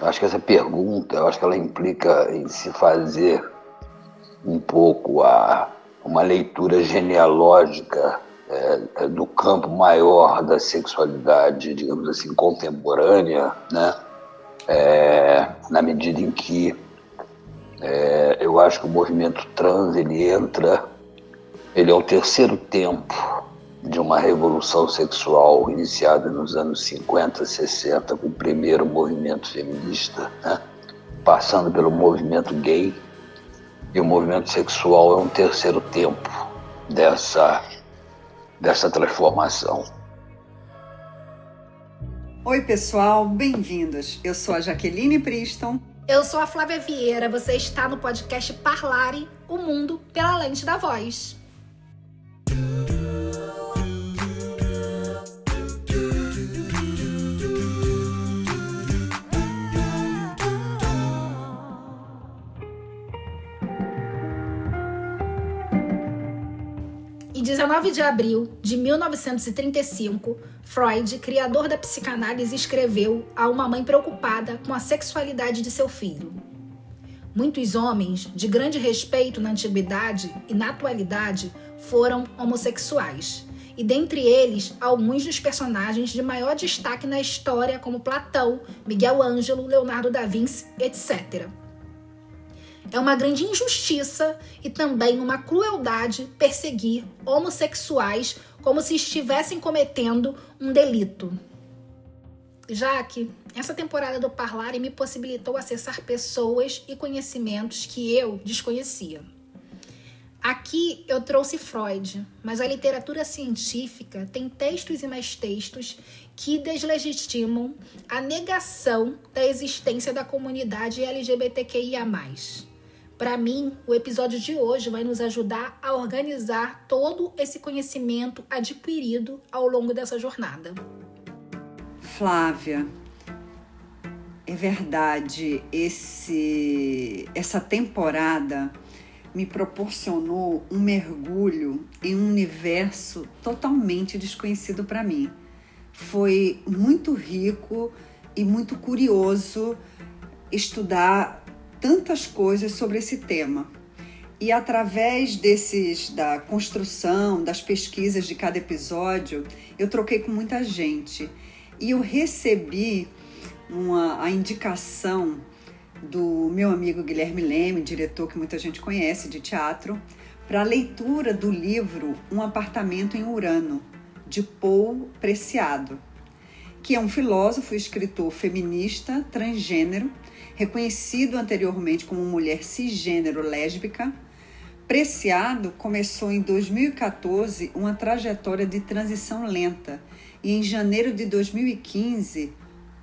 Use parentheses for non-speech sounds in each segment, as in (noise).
Acho que essa pergunta, acho que ela implica em se fazer um pouco a uma leitura genealógica é, é, do campo maior da sexualidade, digamos assim, contemporânea, né? É, na medida em que é, eu acho que o movimento trans ele entra, ele é o terceiro tempo de uma revolução sexual iniciada nos anos 50, 60, com o primeiro movimento feminista, né? passando pelo movimento gay, e o movimento sexual é um terceiro tempo dessa, dessa transformação. Oi, pessoal, bem-vindos. Eu sou a Jaqueline Priston. Eu sou a Flávia Vieira. Você está no podcast Parlare o Mundo pela Lente da Voz. 19 de abril de 1935, Freud, criador da psicanálise, escreveu a uma mãe preocupada com a sexualidade de seu filho. Muitos homens de grande respeito na antiguidade e na atualidade foram homossexuais, e dentre eles alguns dos personagens de maior destaque na história, como Platão, Miguel Ângelo, Leonardo da Vinci, etc. É uma grande injustiça e também uma crueldade perseguir homossexuais como se estivessem cometendo um delito. Já que essa temporada do Parlare me possibilitou acessar pessoas e conhecimentos que eu desconhecia. Aqui eu trouxe Freud, mas a literatura científica tem textos e mais textos que deslegitimam a negação da existência da comunidade LGBTQIA. Para mim, o episódio de hoje vai nos ajudar a organizar todo esse conhecimento adquirido ao longo dessa jornada. Flávia, é verdade, esse essa temporada me proporcionou um mergulho em um universo totalmente desconhecido para mim. Foi muito rico e muito curioso estudar tantas coisas sobre esse tema. E através desses da construção, das pesquisas de cada episódio, eu troquei com muita gente e eu recebi uma, a indicação do meu amigo Guilherme Leme, diretor que muita gente conhece de teatro, para a leitura do livro Um Apartamento em Urano, de Paul Preciado, que é um filósofo e escritor feminista, transgênero, reconhecido anteriormente como mulher cisgênero lésbica, Preciado começou em 2014 uma trajetória de transição lenta e em janeiro de 2015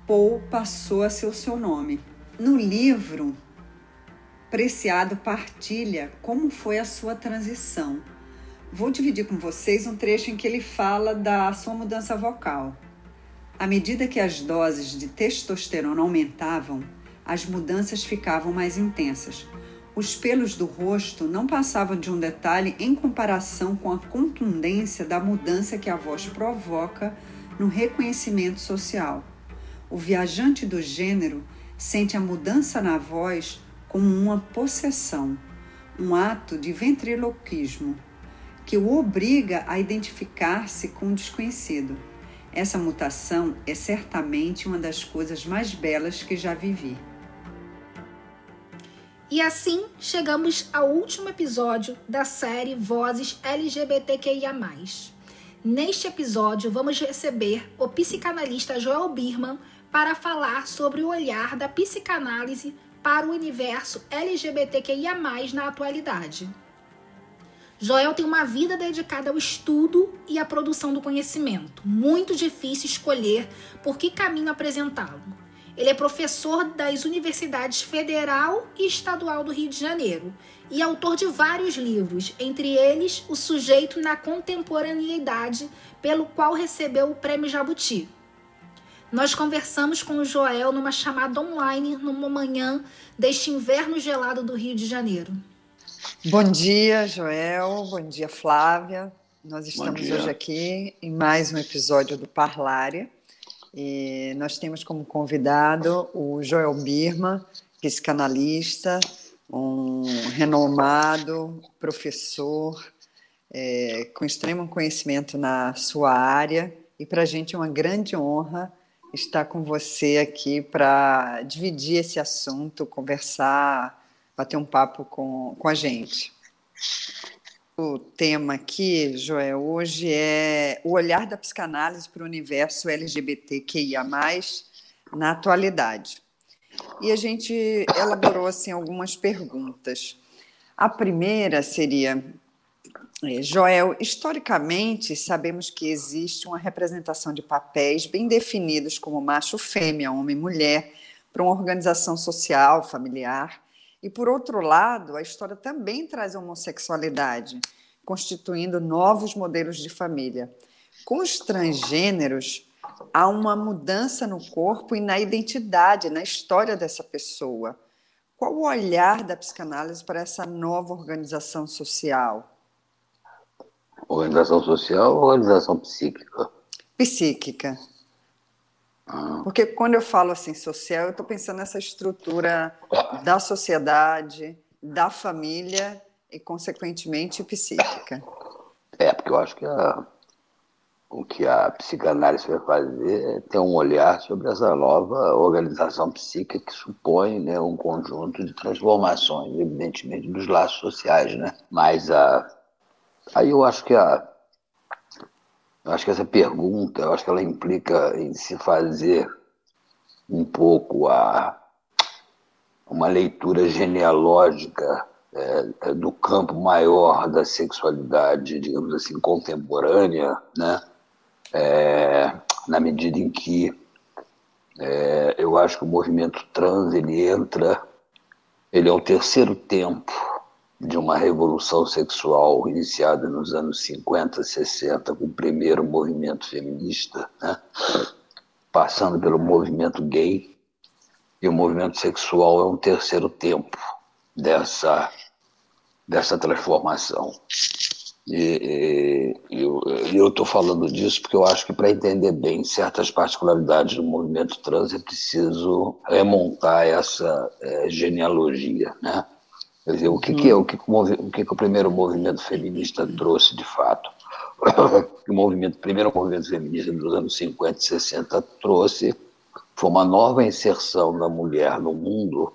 Paul passou a ser o seu nome. No livro, Preciado partilha como foi a sua transição. Vou dividir com vocês um trecho em que ele fala da sua mudança vocal. À medida que as doses de testosterona aumentavam, as mudanças ficavam mais intensas. Os pelos do rosto não passavam de um detalhe em comparação com a contundência da mudança que a voz provoca no reconhecimento social. O viajante do gênero sente a mudança na voz como uma possessão, um ato de ventriloquismo que o obriga a identificar-se com o desconhecido. Essa mutação é certamente uma das coisas mais belas que já vivi. E assim chegamos ao último episódio da série Vozes LGBTQIA. Neste episódio, vamos receber o psicanalista Joel Birman para falar sobre o olhar da psicanálise para o universo LGBTQIA, na atualidade. Joel tem uma vida dedicada ao estudo e à produção do conhecimento. Muito difícil escolher por que caminho apresentá-lo. Ele é professor das universidades federal e estadual do Rio de Janeiro e autor de vários livros, entre eles O Sujeito na Contemporaneidade, pelo qual recebeu o Prêmio Jabuti. Nós conversamos com o Joel numa chamada online numa manhã deste inverno gelado do Rio de Janeiro. Bom dia, Joel. Bom dia, Flávia. Nós estamos hoje aqui em mais um episódio do Parlária E nós temos como convidado o Joel Birma, psicanalista, um renomado professor é, com extremo conhecimento na sua área. E para a gente é uma grande honra estar com você aqui para dividir esse assunto, conversar, bater um papo com, com a gente. O tema aqui, Joel, hoje é o olhar da psicanálise para o universo LGBTQIA, na atualidade. E a gente elaborou assim, algumas perguntas. A primeira seria: é, Joel, historicamente sabemos que existe uma representação de papéis bem definidos como macho, fêmea, homem, mulher, para uma organização social, familiar e, por outro lado, a história também traz a homossexualidade, constituindo novos modelos de família. Com os transgêneros, há uma mudança no corpo e na identidade, na história dessa pessoa. Qual o olhar da psicanálise para essa nova organização social? Organização social ou organização psíquica? Psíquica. Porque quando eu falo assim social, eu estou pensando nessa estrutura da sociedade, da família e, consequentemente, psíquica. É, porque eu acho que a, o que a psicanálise vai fazer é ter um olhar sobre essa nova organização psíquica que supõe né, um conjunto de transformações, evidentemente, dos laços sociais. Né? Mas a, aí eu acho que a, eu acho que essa pergunta, eu acho que ela implica em se fazer um pouco a uma leitura genealógica é, do campo maior da sexualidade, digamos assim, contemporânea, né? É, na medida em que é, eu acho que o movimento trans ele entra, ele é o terceiro tempo de uma revolução sexual iniciada nos anos 50, 60, com o primeiro movimento feminista, né? passando pelo movimento gay, e o movimento sexual é um terceiro tempo dessa, dessa transformação. E, e eu estou falando disso porque eu acho que para entender bem certas particularidades do movimento trans é preciso remontar essa é, genealogia, né? Quer dizer, o que, que é o que, o que, o primeiro movimento feminista trouxe de fato? (coughs) o movimento, primeiro movimento feminista dos anos 50 e 60 trouxe foi uma nova inserção da mulher no mundo,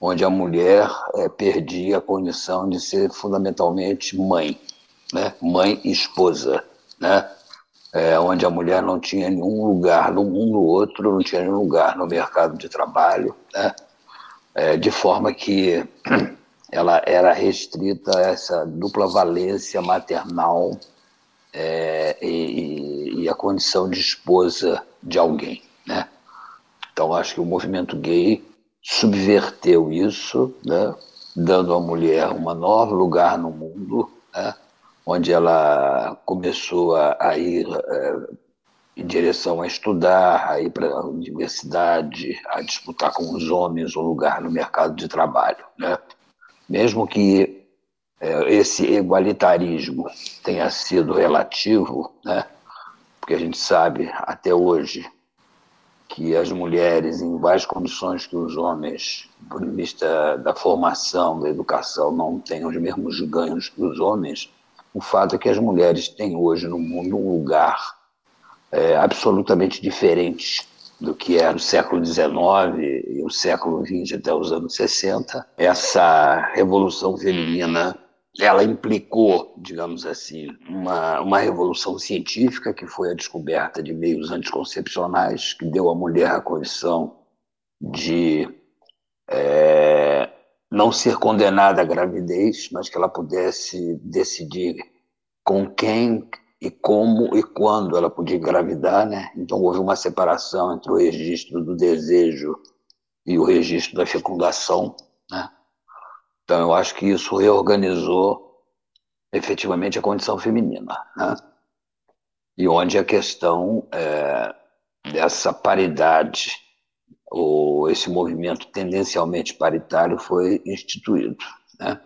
onde a mulher é, perdia a condição de ser fundamentalmente mãe, né? mãe e esposa, né? É, onde a mulher não tinha nenhum lugar no mundo, outro não tinha nenhum lugar no mercado de trabalho, né? É, de forma que ela era restrita a essa dupla valência maternal é, e, e, a condição de esposa de alguém, né? Então acho que o movimento gay subverteu isso, né? Dando à mulher um novo lugar no mundo, né? Onde ela começou a, a ir é, em direção a estudar, a ir para a universidade, a disputar com os homens um lugar no mercado de trabalho, né? Mesmo que é, esse igualitarismo tenha sido relativo, né? porque a gente sabe até hoje que as mulheres, em várias condições que os homens, por vista da formação, da educação, não têm os mesmos ganhos que os homens, o fato é que as mulheres têm hoje no mundo um lugar é, absolutamente diferente do que era o século XIX e o século XX até os anos 60. Essa revolução feminina ela implicou, digamos assim, uma, uma revolução científica, que foi a descoberta de meios anticoncepcionais, que deu à mulher a condição de é, não ser condenada à gravidez, mas que ela pudesse decidir com quem e como e quando ela podia engravidar, né? Então houve uma separação entre o registro do desejo e o registro da fecundação, né? Então eu acho que isso reorganizou efetivamente a condição feminina, né? E onde a questão é, dessa paridade ou esse movimento tendencialmente paritário foi instituído, né?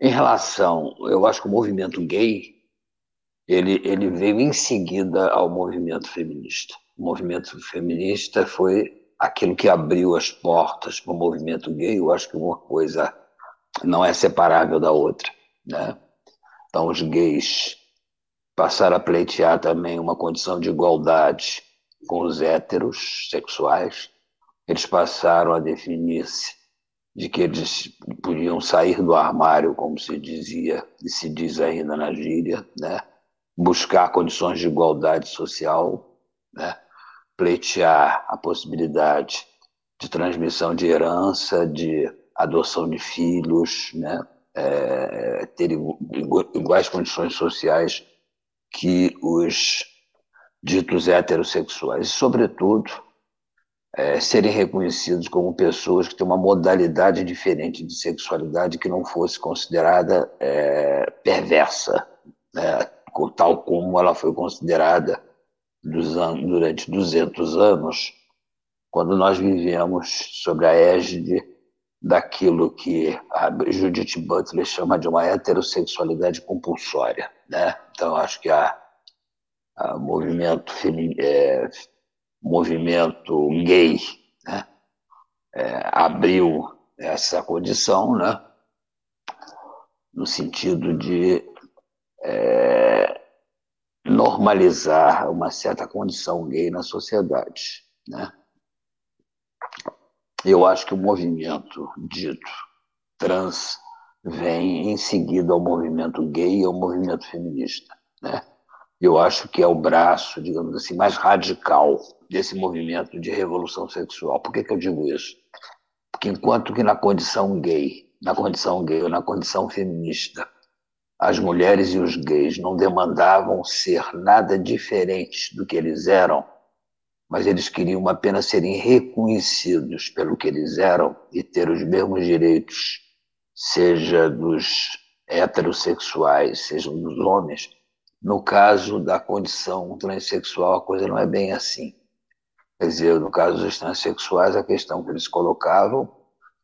Em relação, eu acho que o movimento gay ele, ele veio em seguida ao movimento feminista. o movimento feminista foi aquilo que abriu as portas para o movimento gay. Eu acho que uma coisa não é separável da outra, né? Então os gays passaram a pleitear também uma condição de igualdade com os héteros sexuais. Eles passaram a definir-se de que eles podiam sair do armário, como se dizia e se diz ainda na gíria, né? Buscar condições de igualdade social, né? pleitear a possibilidade de transmissão de herança, de adoção de filhos, né? É, ter iguais condições sociais que os ditos heterossexuais, e, sobretudo, é, serem reconhecidos como pessoas que têm uma modalidade diferente de sexualidade que não fosse considerada é, perversa, né? Tal como ela foi considerada durante 200 anos, quando nós vivemos sobre a égide daquilo que a Judith Butler chama de uma heterossexualidade compulsória. Né? Então, acho que a movimento é, movimento gay né, é, abriu essa condição, né, no sentido de é, normalizar uma certa condição gay na sociedade. Né? Eu acho que o movimento dito trans vem em seguida ao movimento gay e ao movimento feminista. Né? Eu acho que é o braço, digamos assim, mais radical desse movimento de revolução sexual. Por que, que eu digo isso? Porque enquanto que na condição gay, na condição gay ou na condição feminista, as mulheres e os gays não demandavam ser nada diferentes do que eles eram, mas eles queriam apenas serem reconhecidos pelo que eles eram e ter os mesmos direitos, seja dos heterossexuais, sejam dos homens. No caso da condição transexual, a coisa não é bem assim. Quer dizer, no caso dos transexuais, a questão que eles colocavam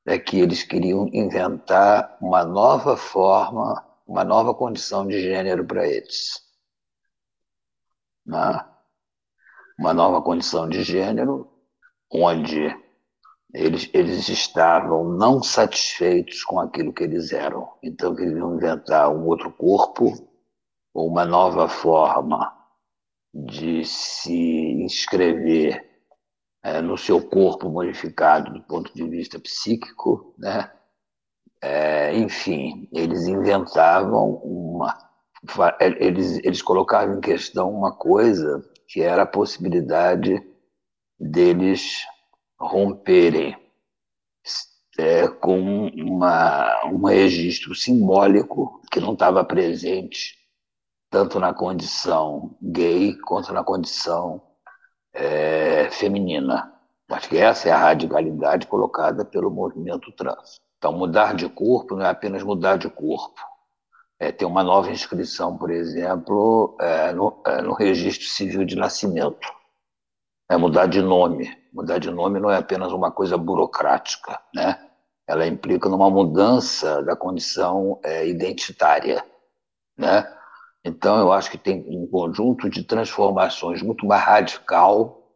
é que eles queriam inventar uma nova forma, uma nova condição de gênero para eles. Né? Uma nova condição de gênero onde eles, eles estavam não satisfeitos com aquilo que eles eram. Então, queriam inventar um outro corpo, ou uma nova forma de se inscrever é, no seu corpo modificado do ponto de vista psíquico, né? É, enfim, eles inventavam uma, eles, eles colocavam em questão uma coisa que era a possibilidade deles romperem é, com uma, um registro simbólico que não estava presente tanto na condição gay quanto na condição é, feminina. Acho que essa é a radicalidade colocada pelo movimento trans. Então, mudar de corpo não é apenas mudar de corpo. É ter uma nova inscrição, por exemplo, é, no, é, no registro civil de nascimento. É mudar de nome. Mudar de nome não é apenas uma coisa burocrática, né? Ela implica numa mudança da condição é, identitária, né? Então, eu acho que tem um conjunto de transformações muito mais radical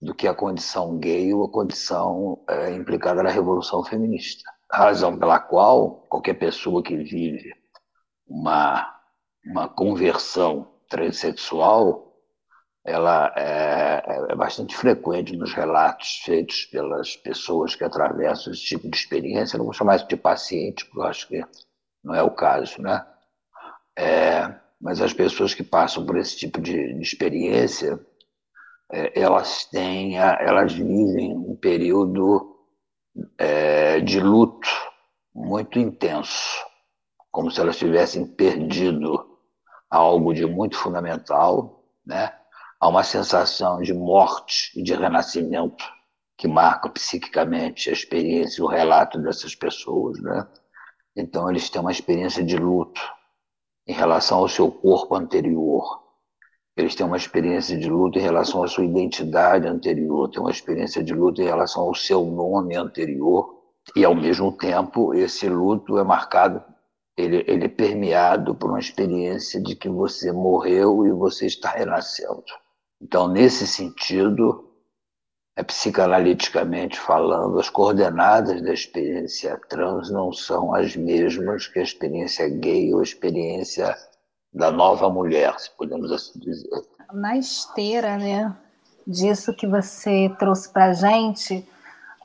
do que a condição gay ou a condição é, implicada na revolução feminista. A razão pela qual qualquer pessoa que vive uma, uma conversão transexual ela é, é, bastante frequente nos relatos feitos pelas pessoas que atravessam esse tipo de experiência. Eu não vou chamar isso de paciente, porque eu acho que não é o caso, né? É, mas as pessoas que passam por esse tipo de, de experiência, é, elas têm, elas vivem um período é, de luto muito intenso, como se elas tivessem perdido algo de muito fundamental, né? Há uma sensação de morte e de renascimento que marca psiquicamente a experiência o relato dessas pessoas, né? Então eles têm uma experiência de luto em relação ao seu corpo anterior. Eles têm uma experiência de luto em relação à sua identidade anterior, têm uma experiência de luto em relação ao seu nome anterior. E, ao mesmo tempo, esse luto é marcado, ele, ele é permeado por uma experiência de que você morreu e você está renascendo. Então, nesse sentido, é, psicanaliticamente falando, as coordenadas da experiência trans não são as mesmas que a experiência gay ou a experiência da nova mulher, se podemos assim dizer. Na esteira, né, disso que você trouxe para a gente,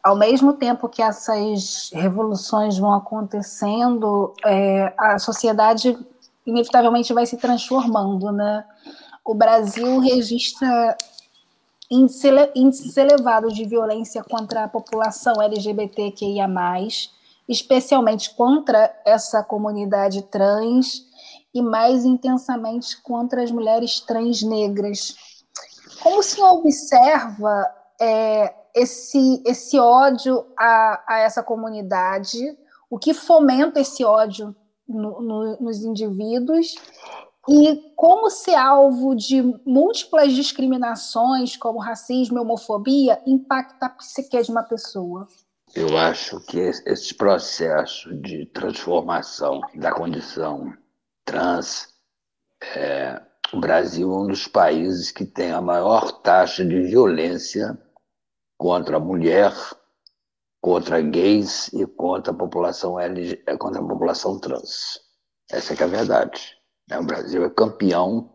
ao mesmo tempo que essas revoluções vão acontecendo, é, a sociedade inevitavelmente vai se transformando, né? O Brasil registra índices elevados de violência contra a população LGBTQIA+, especialmente contra essa comunidade trans e mais intensamente contra as mulheres trans negras. Como o senhor observa é, esse, esse ódio a, a essa comunidade, o que fomenta esse ódio no, no, nos indivíduos e como ser alvo de múltiplas discriminações, como racismo e homofobia, impacta a psique de uma pessoa? Eu acho que esse processo de transformação da condição trans, é, o Brasil é um dos países que tem a maior taxa de violência contra a mulher, contra gays e contra a população LG, contra a população trans. Essa é, é a verdade. Né? O Brasil é campeão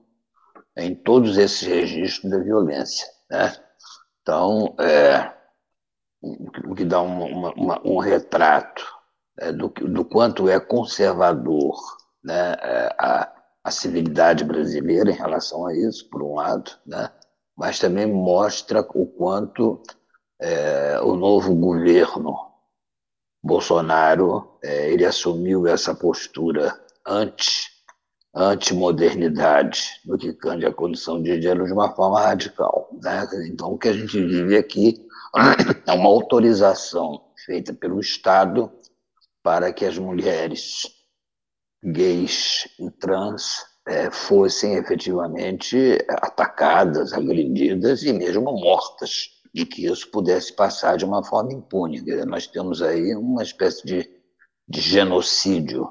em todos esses registros da violência. Né? Então, é, o que dá uma, uma, um retrato é, do, do, quanto é conservador né, é, a, a civilidade brasileira em relação a isso, por um lado, né? mas também mostra o quanto é, o novo governo Bolsonaro é, ele assumiu essa postura anti anti-modernidade no que cande à condição de gênero de uma forma radical. Né? Então, o que a gente vive aqui (coughs) é uma autorização feita pelo Estado para que as mulheres gays e trans é, fossem efetivamente atacadas, agredidas e mesmo mortas de que isso pudesse passar de uma forma impune. Nós temos aí uma espécie de, de genocídio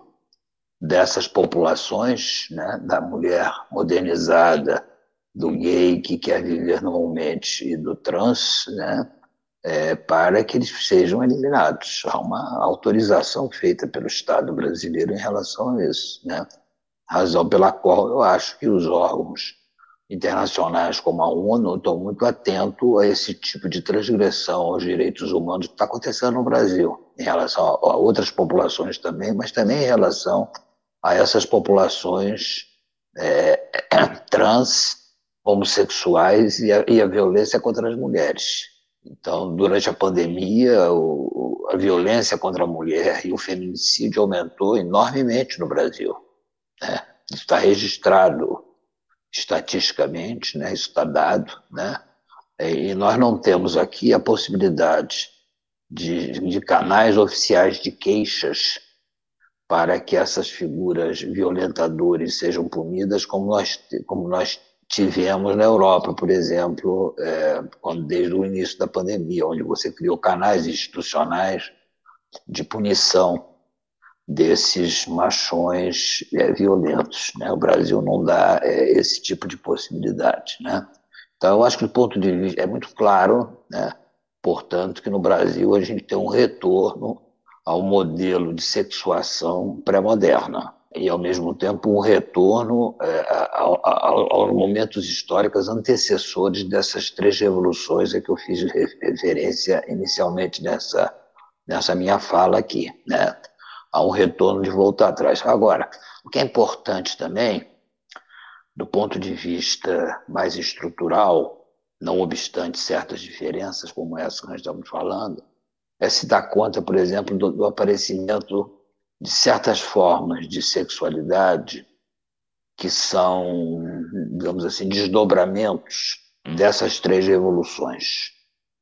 dessas populações, né, da mulher modernizada, do gay que quer viver normalmente e do trans, né, é, para que eles sejam eliminados. Há uma autorização feita pelo Estado brasileiro em relação a isso. Né? Razão pela qual eu acho que os órgãos internacionais como a ONU estão muito atentos a esse tipo de transgressão aos direitos humanos que está acontecendo no Brasil, em relação a outras populações também, mas também em relação a essas populações é, (coughs) trans, homossexuais e a, e a, violência contra as mulheres. Então, durante a pandemia, o, a violência contra a mulher e o feminicídio aumentou enormemente no Brasil. Né? Isso está registrado estatisticamente, né? isso está dado, né? e nós não temos aqui a possibilidade de, de canais oficiais de queixas para que essas figuras violentadoras sejam punidas, como nós, como nós tivemos na Europa, por exemplo, é, quando, desde o início da pandemia, onde você criou canais institucionais de punição desses machões é, violentos. Né? O Brasil não dá é, esse tipo de possibilidade. Né? Então, eu acho que do ponto de vista, é muito claro, né? portanto, que no Brasil a gente tem um retorno ao modelo de sexuação pré-moderna e, ao mesmo tempo, um retorno é, aos momentos históricos antecessores dessas três revoluções a que eu fiz referência inicialmente nessa, nessa minha fala aqui. Né? a um retorno de volta atrás. Agora, o que é importante também, do ponto de vista mais estrutural, não obstante certas diferenças como essa que nós estamos falando, é se dar conta, por exemplo, do, do aparecimento de certas formas de sexualidade que são, digamos assim, desdobramentos dessas três revoluções.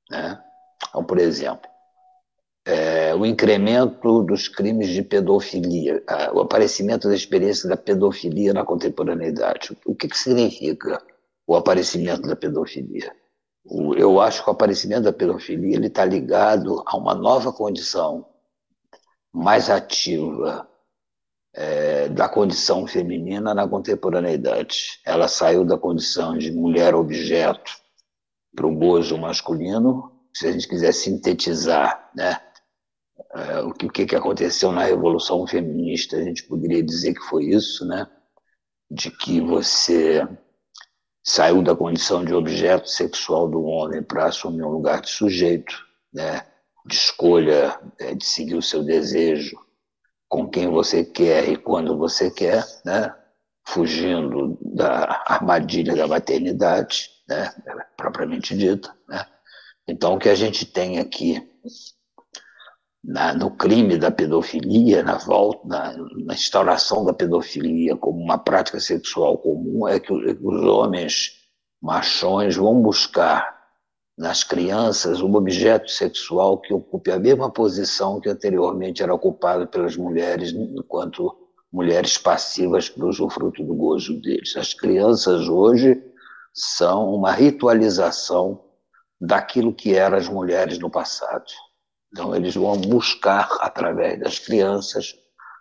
Né? Então, por exemplo, é, o incremento dos crimes de pedofilia, o aparecimento da experiência da pedofilia na contemporaneidade. O que, que significa o aparecimento da pedofilia? eu acho que o aparecimento da pedofilia está ligado a uma nova condição mais ativa é, da condição feminina na contemporaneidade. Ela saiu da condição de mulher objeto para o gozo masculino. Se a gente quiser sintetizar né, é, o que, que aconteceu na Revolução Feminista, a gente poderia dizer que foi isso, né? de que você saiu da condição de objeto sexual do homem para assumir um lugar de sujeito, né? De escolha, é, de seguir o seu desejo, com quem você quer e quando você quer, né? fugindo da armadilha da maternidade, né? propriamente dita. Né? Então, o que a gente tem aqui na, no crime da pedofilia, na volta, na, na, instauração da pedofilia como uma prática sexual comum, é que os homens machões vão buscar nas crianças um objeto sexual que ocupe a mesma posição que anteriormente era ocupado pelas mulheres, enquanto mulheres passivas para o usufruto do gozo deles. As crianças hoje são uma ritualização daquilo que eram as mulheres no passado. Então, eles vão buscar, através das crianças,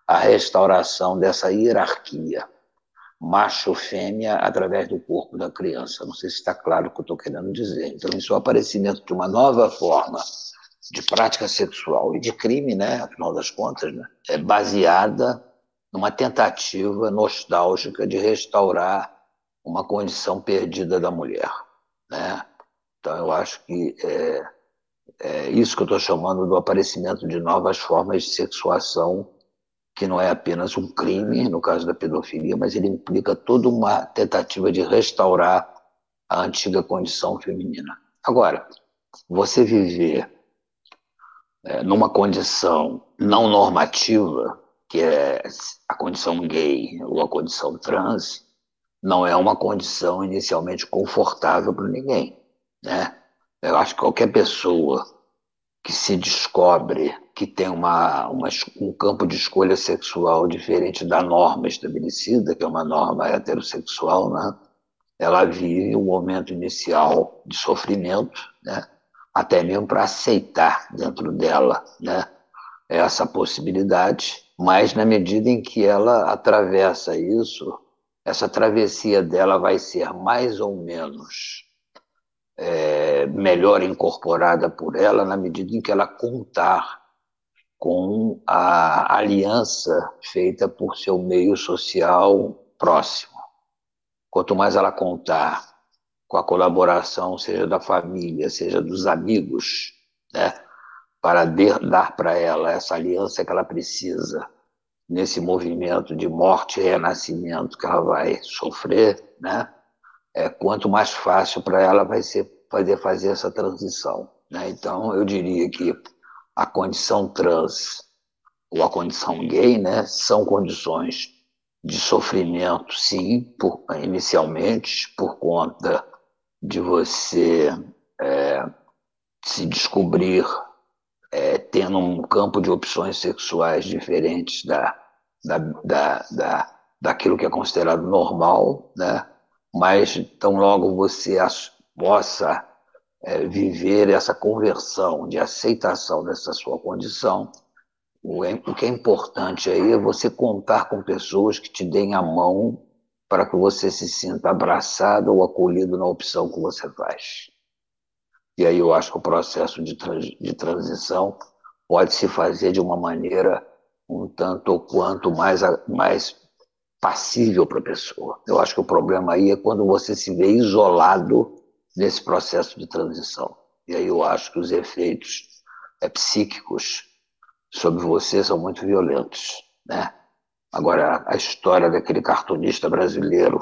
a restauração dessa hierarquia macho-fêmea através do corpo da criança. Não sei se está claro o que eu estou querendo dizer. Então, isso é o aparecimento de uma nova forma de prática sexual e de crime, né, afinal das contas, né, é baseada numa tentativa nostálgica de restaurar uma condição perdida da mulher. Né? Então, eu acho que é, é isso que eu estou chamando do aparecimento de novas formas de sexuação, que não é apenas um crime, no caso da pedofilia, mas ele implica toda uma tentativa de restaurar a antiga condição feminina. Agora, você viver é, numa condição não normativa, que é a condição gay ou a condição trans, não é uma condição inicialmente confortável para ninguém, né? Eu acho que qualquer pessoa que se descobre que tem uma, uma, um campo de escolha sexual diferente da norma estabelecida, que é uma norma heterossexual, né? ela vive um momento inicial de sofrimento, né? até mesmo para aceitar dentro dela né? essa possibilidade, mas na medida em que ela atravessa isso, essa travessia dela vai ser mais ou menos é, melhor incorporada por ela na medida em que ela contar com a aliança feita por seu meio social próximo. Quanto mais ela contar com a colaboração, seja da família, seja dos amigos, né, para dar para ela essa aliança que ela precisa nesse movimento de morte e renascimento que ela vai sofrer, né, é, quanto mais fácil para ela vai ser poder fazer essa transição. Né? Então, eu diria que a condição trans ou a condição gay né, são condições de sofrimento, sim, por, inicialmente, por conta de você é, se descobrir é, tendo um campo de opções sexuais diferentes da, da, da, da, daquilo que é considerado normal, né? mas tão logo você possa é, viver essa conversão de aceitação dessa sua condição, o, é, o que é importante aí é você contar com pessoas que te deem a mão para que você se sinta abraçado ou acolhido na opção que você faz. E aí eu acho que o processo de, trans, de transição pode se fazer de uma maneira um tanto ou quanto mais, mais passível para a pessoa. Eu acho que o problema aí é quando você se vê isolado nesse processo de transição. E aí eu acho que os efeitos é, psíquicos sobre você são muito violentos, né? Agora, a história daquele cartunista brasileiro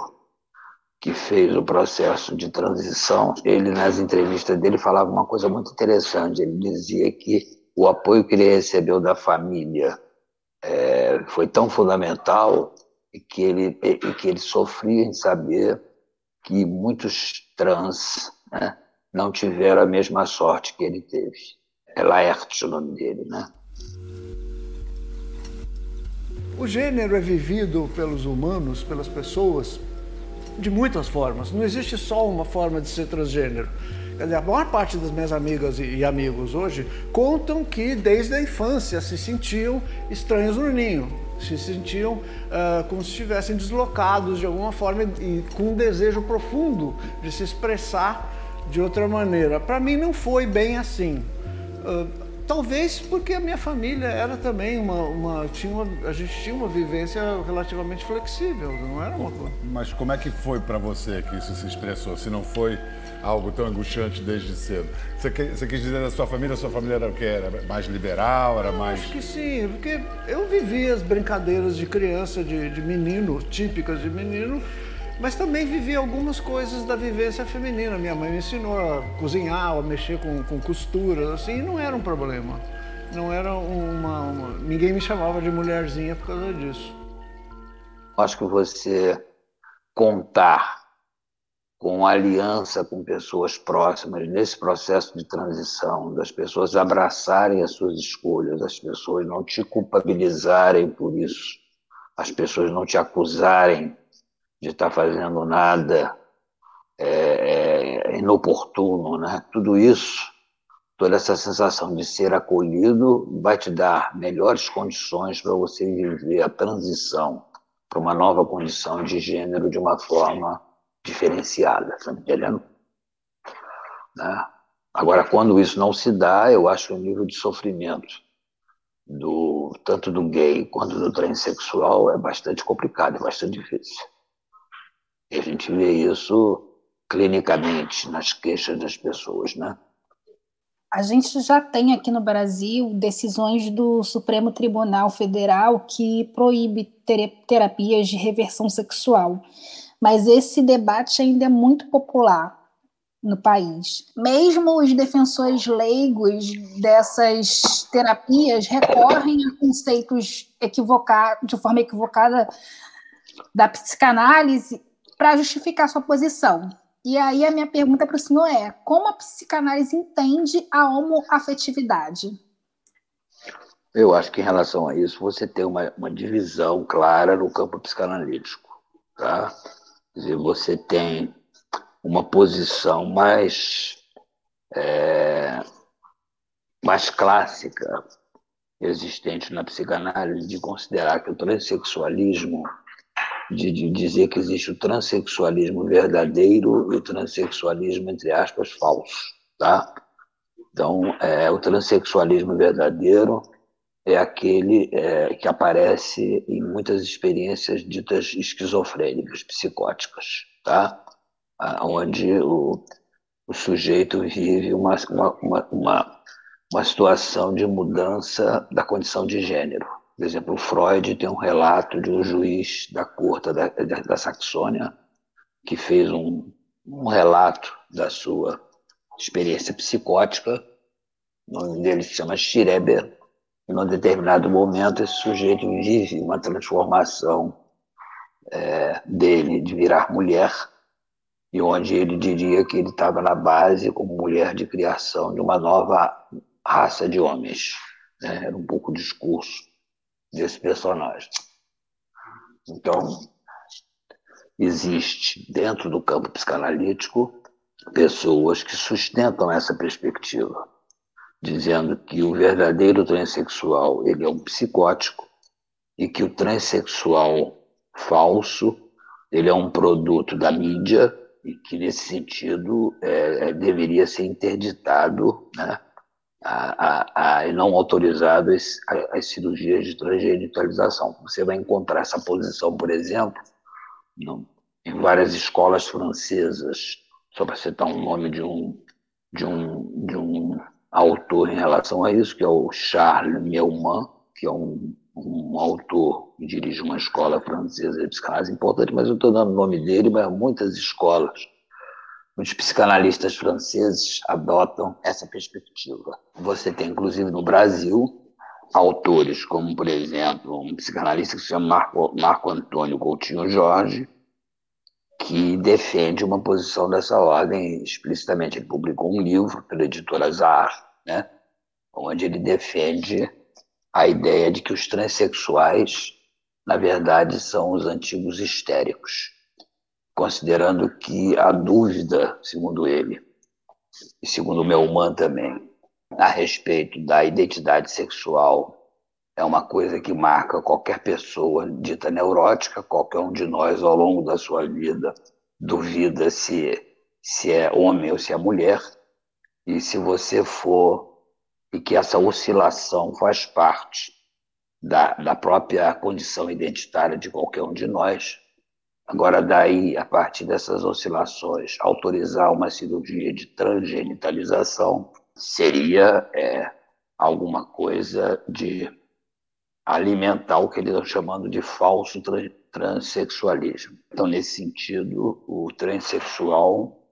que fez o processo de transição, ele nas entrevistas dele falava uma coisa muito interessante. Ele dizia que o apoio que ele recebeu da família é, foi tão fundamental que ele, que ele sofria em saber que muitos trans né, não tiveram a mesma sorte que ele teve. É Laerte o nome dele, né? O gênero é vivido pelos humanos, pelas pessoas, de muitas formas. Não existe só uma forma de ser transgênero. A maior parte das minhas amigas e amigos hoje contam que desde a infância se sentiam estranhos no ninho se sentiam uh, como se estivessem deslocados de alguma forma e com um desejo profundo de se expressar de outra maneira. Para mim não foi bem assim. Uh, Talvez porque a minha família era também uma, uma, tinha uma, a gente tinha uma vivência relativamente flexível, não era uma coisa. Mas como é que foi para você que isso se expressou? Se não foi algo tão angustiante desde cedo? Você, você quis dizer da sua família, a sua família era o que era mais liberal, era mais? Acho que sim, porque eu vivia as brincadeiras de criança, de, de menino, típicas de menino, mas também vivi algumas coisas da vivência feminina. Minha mãe me ensinou a cozinhar, a mexer com, com costuras, assim, e não era um problema. Não era uma, uma, Ninguém me chamava de mulherzinha por causa disso. Acho que você contar com aliança com pessoas próximas nesse processo de transição, das pessoas abraçarem as suas escolhas, as pessoas não te culpabilizarem por isso, as pessoas não te acusarem de estar fazendo nada é, é, inoportuno, né? Tudo isso, toda essa sensação de ser acolhido vai te dar melhores condições para você viver a transição para uma nova condição de gênero de uma forma diferenciada, tá entendendo? Né? Agora, quando isso não se dá, eu acho o nível de sofrimento do tanto do gay quanto do transexual é bastante complicado, é bastante difícil. E a gente vê isso clinicamente nas queixas das pessoas, né? A gente já tem aqui no Brasil decisões do Supremo Tribunal Federal que proíbe terapias de reversão sexual, mas esse debate ainda é muito popular no país. Mesmo os defensores leigos dessas terapias recorrem a conceitos equivocados, de forma equivocada da psicanálise para justificar sua posição. E aí a minha pergunta para o senhor é: como a psicanálise entende a homoafetividade? Eu acho que em relação a isso você tem uma, uma divisão clara no campo psicanalítico, tá? Dizer, você tem uma posição mais é, mais clássica existente na psicanálise de considerar que o transexualismo de, de, dizer que existe o transexualismo verdadeiro e o transexualismo, entre aspas, falso. Tá? Então, é, o transexualismo verdadeiro é aquele é, que aparece em muitas experiências ditas esquizofrênicas, psicóticas, tá? onde o, o sujeito vive uma, uma, uma, uma situação de mudança da condição de gênero. Por exemplo, Freud tem um relato de um juiz da corte da, da, da Saxônia que fez um, um relato da sua experiência psicótica. O nome dele se chama Schreber. Num determinado momento, esse sujeito vive uma transformação é, dele de virar mulher, e onde ele diria que ele estava na base como mulher de criação de uma nova raça de homens. Né? Era um pouco o discurso desse personagem. Então, existe dentro do campo psicanalítico pessoas que sustentam essa perspectiva, dizendo que o verdadeiro transexual ele é um psicótico e que o transexual falso ele é um produto da mídia e que nesse sentido é, é deveria ser interditado, né? a, a, a não autorizado as, as cirurgias de transgenitalização. Você vai encontrar essa posição, por exemplo, no, em várias escolas francesas, só para citar um nome de um, de um, de um autor em relação a isso, que é o Charles Meumann, que é um, um autor que dirige uma escola francesa de psicanálise importante, mas eu estou dando o nome dele, mas muitas escolas os psicanalistas franceses adotam essa perspectiva. Você tem, inclusive, no Brasil, autores como, por exemplo, um psicanalista que se chama Marco, Marco Antônio Coutinho Jorge, que defende uma posição dessa ordem explicitamente. Ele publicou um livro pela editora Azar, né, onde ele defende a ideia de que os transexuais, na verdade, são os antigos histéricos considerando que a dúvida, segundo ele, e segundo o Melman também, a respeito da identidade sexual é uma coisa que marca qualquer pessoa dita neurótica, qualquer um de nós ao longo da sua vida duvida se, se é homem ou se é mulher. E se você for, e que essa oscilação faz parte da, da própria condição identitária de qualquer um de nós, agora daí, a partir dessas oscilações, autorizar uma cirurgia de transgenitalização seria é, alguma coisa de alimentar o que eles estão chamando de falso transexualismo. Então, nesse sentido, o transexual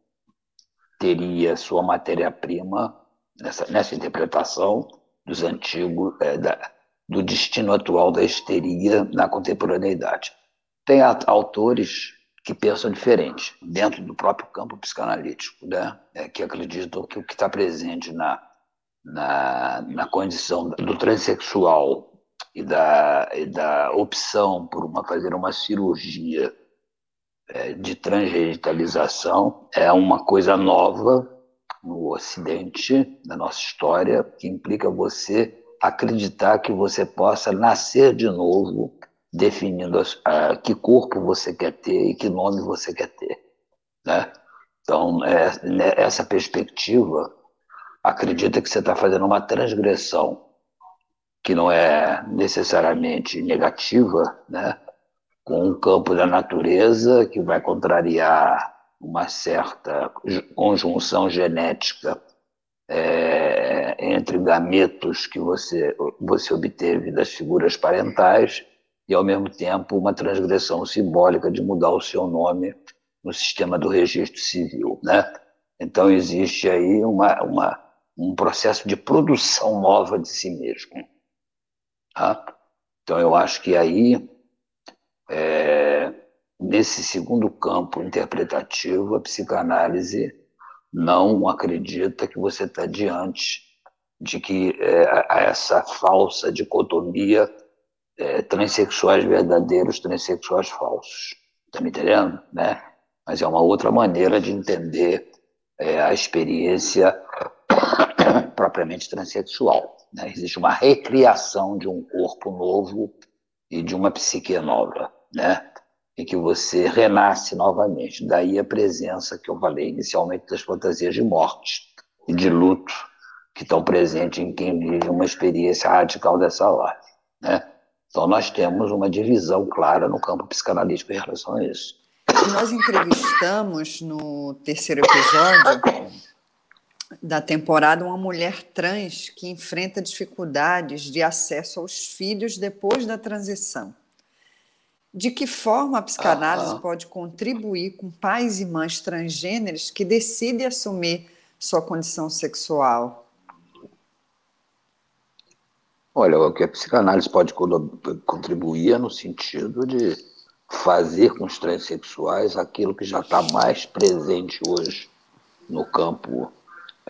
teria sua matéria-prima nessa, nessa interpretação dos antigos, é, da, do destino atual da histeria na contemporaneidade. Tem autores que pensam diferente, dentro do próprio campo psicanalítico, né? É, que acreditam que o que está presente na, na, na condição do transexual e da, e da opção por uma, fazer uma cirurgia é, de transgenitalização é uma coisa nova no Ocidente, na nossa história, que implica você acreditar que você possa nascer de novo, definindo uh, que corpo você quer ter e que nome você quer ter. Né? Então, é, né, essa perspectiva acredita que você está fazendo uma transgressão que não é necessariamente negativa, né? com um campo da natureza que vai contrariar uma certa conjunção genética é, entre gametos que você, você obteve das figuras parentais e, ao mesmo tempo, uma transgressão simbólica de mudar o seu nome no sistema do registro civil. Né? Então, existe aí uma, uma, um processo de produção nova de si mesmo. Tá? Então, eu acho que aí, é, nesse segundo campo interpretativo, a psicanálise não acredita que você está diante de que é, essa falsa dicotomia é, transexuais verdadeiros, transexuais falsos. Está me entendendo? Né? Mas é uma outra maneira de entender é, a experiência propriamente transexual. Né? Existe uma recriação de um corpo novo e de uma psique nova, né? em que você renasce novamente. Daí a presença que eu falei inicialmente das fantasias de morte e de luto que estão presentes em quem vive uma experiência radical dessa ordem. Né? Então nós temos uma divisão clara no campo psicanalítico em relação a isso. Nós entrevistamos no terceiro episódio (coughs) da temporada uma mulher trans que enfrenta dificuldades de acesso aos filhos depois da transição. De que forma a psicanálise pode contribuir com pais e mães transgêneros que decidem assumir sua condição sexual? Olha, o que a psicanálise pode contribuir é no sentido de fazer com os transexuais aquilo que já está mais presente hoje no campo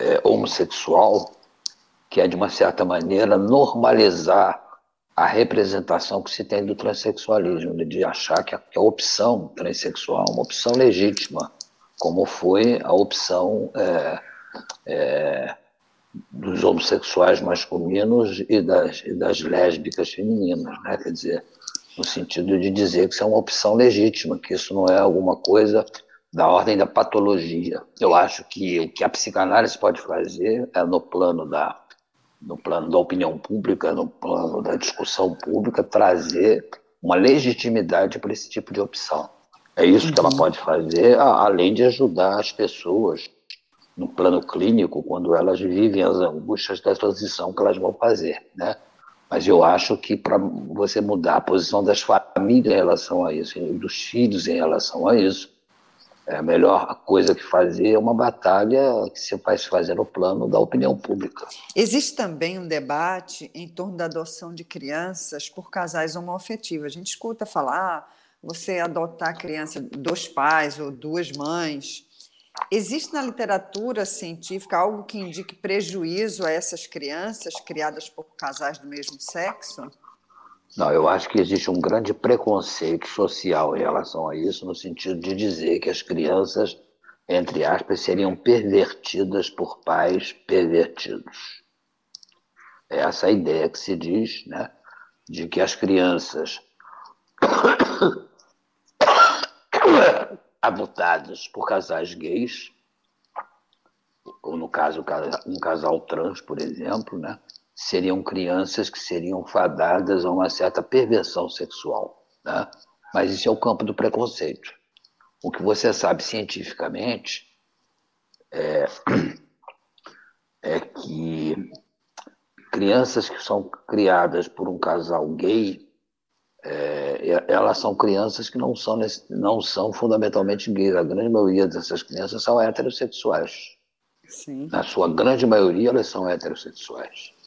é, homossexual, que é, de uma certa maneira, normalizar a representação que se tem do transexualismo, de achar que a, que a opção transexual é uma opção legítima, como foi a opção é, é, dos homossexuais masculinos e das, e das lésbicas femininas, né? quer dizer, no sentido de dizer que isso é uma opção legítima, que isso não é alguma coisa da ordem da patologia. Eu acho que o que a psicanálise pode fazer é no plano da no plano da opinião pública, no plano da discussão pública, trazer uma legitimidade para esse tipo de opção. É isso uhum. que ela uhum. pode fazer, além de ajudar as pessoas no plano clínico, quando elas vivem as angústias da transição que elas vão fazer, né? Mas eu acho que para você mudar a posição das famílias em relação a isso, dos filhos em relação a isso, é a melhor coisa que fazer é uma batalha que se fazer no plano da opinião pública. Existe também um debate em torno da adoção de crianças por casais homoafetivos. A gente escuta falar, você adotar a criança dos pais ou duas mães. Existe na literatura científica algo que indique prejuízo a essas crianças criadas por casais do mesmo sexo? Não, eu acho que existe um grande preconceito social em relação a isso, no sentido de dizer que as crianças, entre aspas, seriam pervertidas por pais pervertidos. É essa a ideia que se diz, né? de que as crianças (coughs) adotadas por casais gays, ou no caso um casal trans, por exemplo, né, seriam crianças que seriam fadadas a uma certa perversão sexual. Né? Mas isso é o campo do preconceito. O que você sabe cientificamente é, é que crianças que são criadas por um casal gay, é, elas são crianças que não são, não são fundamentalmente gays. A grande maioria dessas crianças são heterossexuais. Sim. Na sua grande maioria, elas são heterossexuais.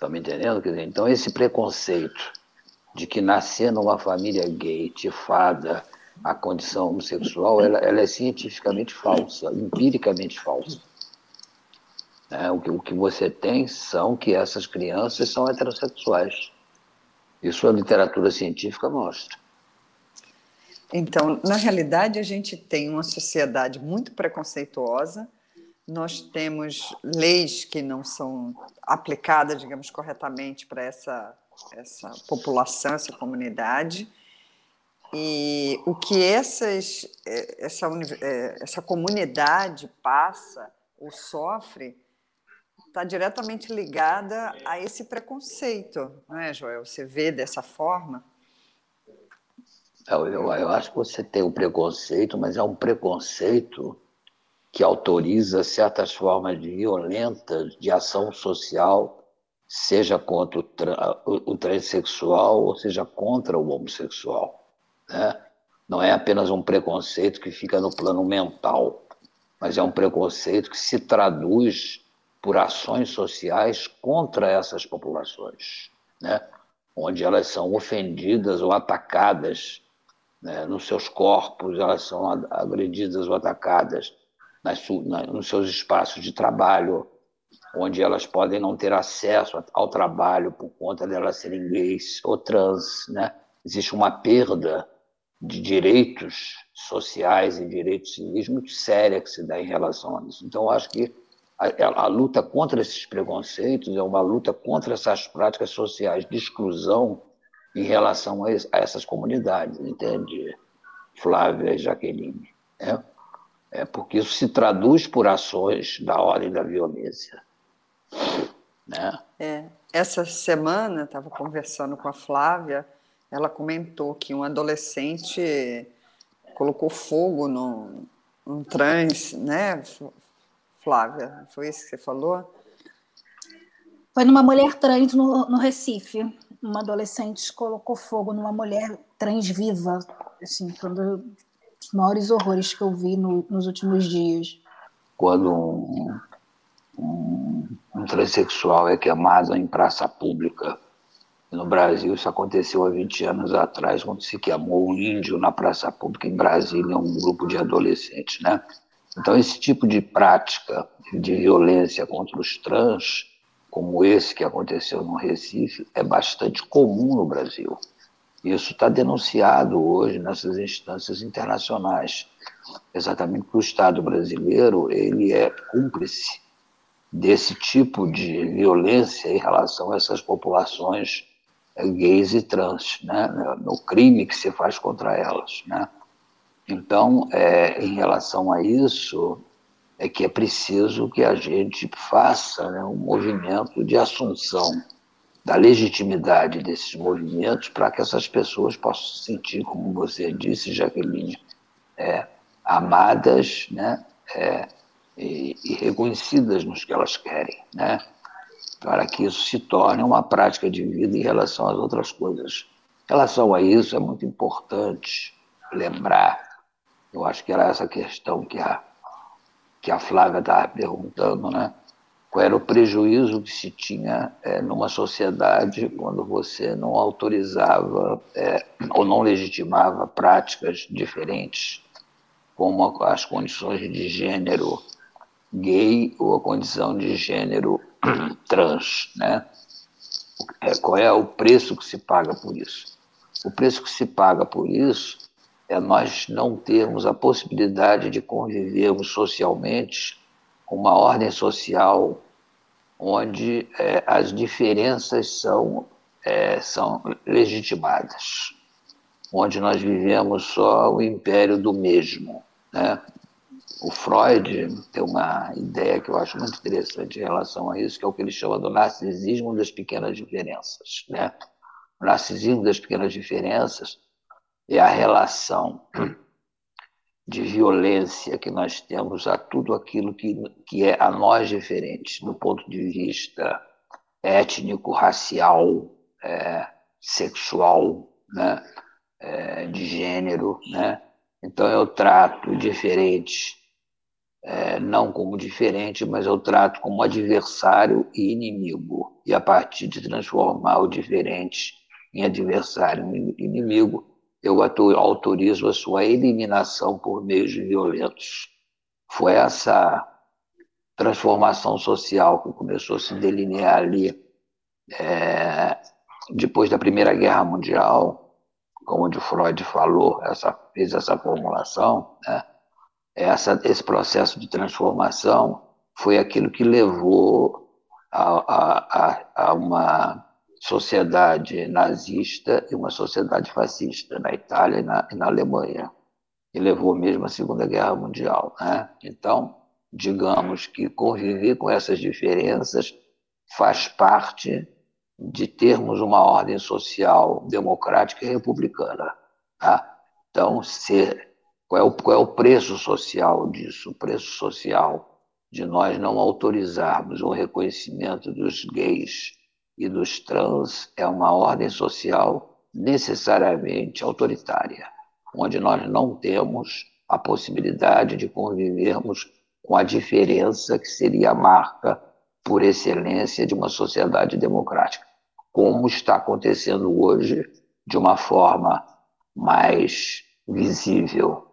Estão me entendendo? Dizer, então, esse preconceito de que nascer numa família gay te fada a condição homossexual, ela, ela é cientificamente falsa, empiricamente falsa. É, o, que, o que você tem são que essas crianças são heterossexuais. Isso a literatura científica mostra. Então, na realidade, a gente tem uma sociedade muito preconceituosa, nós temos leis que não são aplicadas, digamos, corretamente para essa, essa população, essa comunidade. E o que essas, é, essa, é, essa comunidade passa ou sofre está diretamente ligada a esse preconceito, não é, Joel? Você vê dessa forma? Eu, eu, eu acho que você tem o um preconceito, mas é um preconceito que autoriza certas formas violentas de ação social, seja contra o, tra o transexual ou seja contra o homossexual. Né? Não é apenas um preconceito que fica no plano mental, mas é um preconceito que se traduz por ações sociais contra essas populações, né? onde elas são ofendidas ou atacadas né? nos seus corpos, elas são agredidas ou atacadas nas, na, nos seus espaços de trabalho, onde elas podem não ter acesso ao trabalho por conta de elas serem gays ou trans. Né? Existe uma perda de direitos sociais e direitos civis muito séria que se dá em relação a isso. Então, acho que a, a, luta contra esses preconceitos é uma luta contra essas práticas sociais de exclusão em relação a, a essas comunidades, entende, Flávia e Jaqueline? É, é porque isso se traduz por ações da ordem da violência. Né? É, essa semana, estava conversando com a Flávia, ela comentou que um adolescente colocou fogo no, um trans, né? Flávia? Foi isso que você falou? Foi numa mulher trans no, no Recife. Uma adolescente colocou fogo numa mulher trans viva. Assim, dos maiores horrores que eu vi no, nos últimos dias. Quando um, um, um transexual é queimado em praça pública, no Brasil, isso aconteceu há 20 anos atrás, quando se queimou um índio na praça pública em Brasília, um grupo de adolescentes, né? Então, esse tipo de prática de violência contra os trans, como esse que aconteceu no Recife, é bastante comum no Brasil. Isso está denunciado hoje nessas instâncias internacionais, exatamente porque o Estado brasileiro ele é cúmplice desse tipo de violência em relação a essas populações gays e trans, né? no crime que se faz contra elas. Né? Então, é, em relação a isso, é que é preciso que a gente faça né, um movimento de assunção da legitimidade desses movimentos para que essas pessoas possam se sentir, como você disse, Jaqueline, é, amadas né, é, e, e, reconhecidas nos que elas querem, né, para que isso se torne uma prática de vida em relação às outras coisas. Em relação a isso, é muito importante lembrar eu acho que era essa questão que a, que a Flávia estava perguntando, né? Qual era o prejuízo que se tinha é, numa sociedade quando você não autorizava é, ou não legitimava práticas diferentes, como as condições de gênero gay ou a condição de gênero (clears throat) trans, né? É, qual é o preço que se paga por isso? O preço que se paga por isso é nós não termos a possibilidade de convivermos socialmente uma ordem social onde é, as diferenças são é, são legitimadas, onde nós vivemos só o império do mesmo. Né? O Freud tem uma ideia que eu acho muito interessante em relação a isso, que é o que ele chama do narcisismo das pequenas diferenças. Né? O narcisismo das pequenas diferenças é a relação de violência que nós temos a tudo aquilo que, que é a nós diferente, do ponto de vista étnico, racial, é, sexual, né? É, de gênero. Né? Então eu trato diferente, é, não como diferente, mas eu trato como adversário e inimigo. E a partir de transformar o diferente em adversário e inimigo, eu autorizo a sua eliminação por meios violentos. Foi essa transformação social que começou a se delinear ali é, depois da Primeira Guerra Mundial, como o Freud falou, essa, fez essa formulação, né? essa, esse processo de transformação foi aquilo que levou a, a, a, a uma sociedade nazista e uma sociedade fascista na Itália e na, e na Alemanha, e levou mesmo à Segunda Guerra Mundial. Né? Então, digamos que conviver com essas diferenças faz parte de termos uma ordem social democrática e republicana. Tá? Então, ser, qual, é o, qual é o preço social disso? O preço social de nós não autorizarmos o reconhecimento dos gays e dos trans é uma ordem social necessariamente autoritária, onde nós não temos a possibilidade de convivermos com a diferença que seria a marca por excelência de uma sociedade democrática, como está acontecendo hoje de uma forma mais visível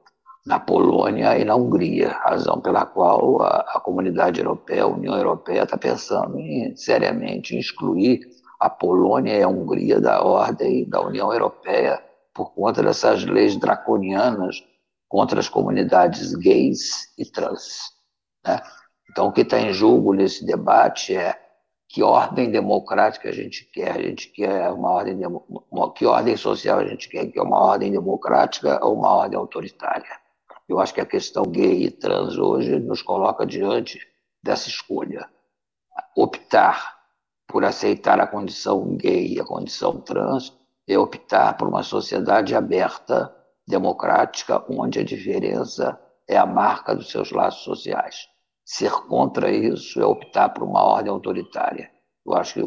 na Polônia e na Hungria, razão pela qual a, a comunidade europeia, a União Europeia, está pensando em, seriamente em excluir a Polônia e a Hungria da ordem da União Europeia por conta dessas leis draconianas contra as comunidades gays e trans. Né? Então, o que está em jogo nesse debate é que ordem democrática a gente quer? A gente quer uma ordem que ordem social a gente quer? Que é uma ordem democrática ou uma ordem autoritária? Eu acho que a questão gay e trans hoje nos coloca diante dessa escolha. Optar por aceitar a condição gay e a condição trans é optar por uma sociedade aberta, democrática, onde a diferença é a marca dos seus laços sociais. Ser contra isso é optar por uma ordem autoritária. Eu acho que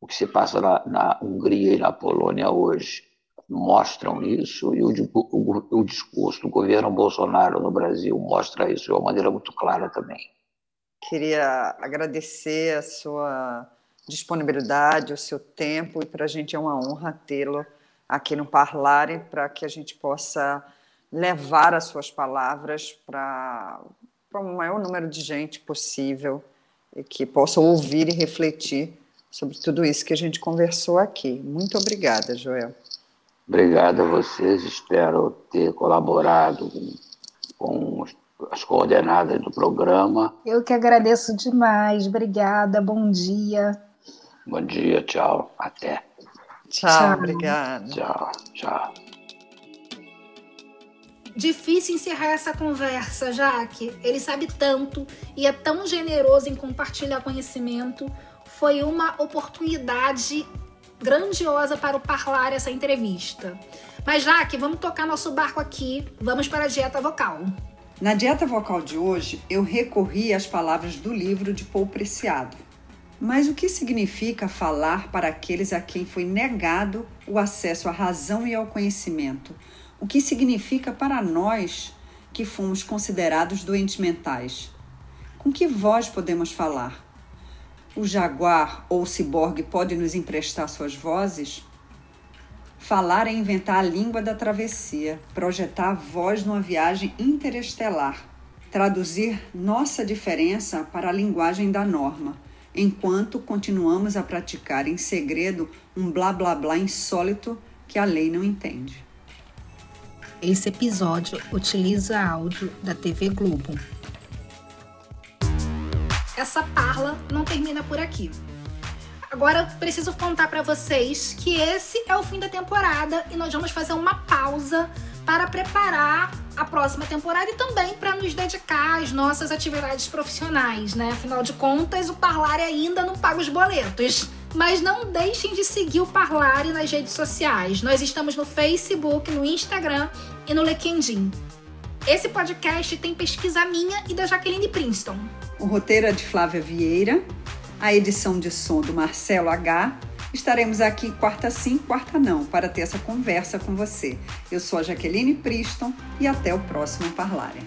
o que se passa na, na Hungria e na Polônia hoje mostram isso e o, o, o, discurso do governo Bolsonaro no Brasil mostra isso de uma maneira muito clara também. Queria agradecer a sua disponibilidade, o seu tempo e para a gente é uma honra tê-lo aqui no Parlare para que a gente possa levar as suas palavras para o maior número de gente possível e que possa ouvir e refletir sobre tudo isso que a gente conversou aqui. Muito obrigada, Joel. Obrigado a vocês, espero ter colaborado com, com as coordenadas do programa. Eu que agradeço demais, obrigada, bom dia. Bom dia, tchau, até. Tchau, tchau. obrigada. Tchau, tchau. Difícil encerrar essa conversa, Jaque. Ele sabe tanto e é tão generoso em compartilhar conhecimento. Foi uma oportunidade grandiosa para o Parlar essa entrevista. Mas já que vamos tocar nosso barco aqui, vamos para a dieta vocal. Na dieta vocal de hoje, eu recorri às palavras do livro de Paul Preciado. Mas o que significa falar para aqueles a quem foi negado o acesso à razão e ao conhecimento? O que significa para nós que fomos considerados doentes mentais? Com que voz podemos falar? O jaguar ou o ciborgue pode nos emprestar suas vozes? Falar é inventar a língua da travessia, projetar a voz numa viagem interestelar, traduzir nossa diferença para a linguagem da norma, enquanto continuamos a praticar em segredo um blá blá blá insólito que a lei não entende. Esse episódio utiliza áudio da TV Globo essa parla não termina por aqui. Agora preciso contar para vocês que esse é o fim da temporada e nós vamos fazer uma pausa para preparar a próxima temporada e também para nos dedicar às nossas atividades profissionais, né? Afinal de contas, o Parlare ainda não paga os boletos. Mas não deixem de seguir o Parlare nas redes sociais. Nós estamos no Facebook, no Instagram e no LinkedIn. Esse podcast tem pesquisa minha e da Jaqueline Princeton. O roteiro é de Flávia Vieira, a edição de som do Marcelo H. Estaremos aqui quarta sim, quarta não, para ter essa conversa com você. Eu sou a Jaqueline Princeton e até o próximo Parlare.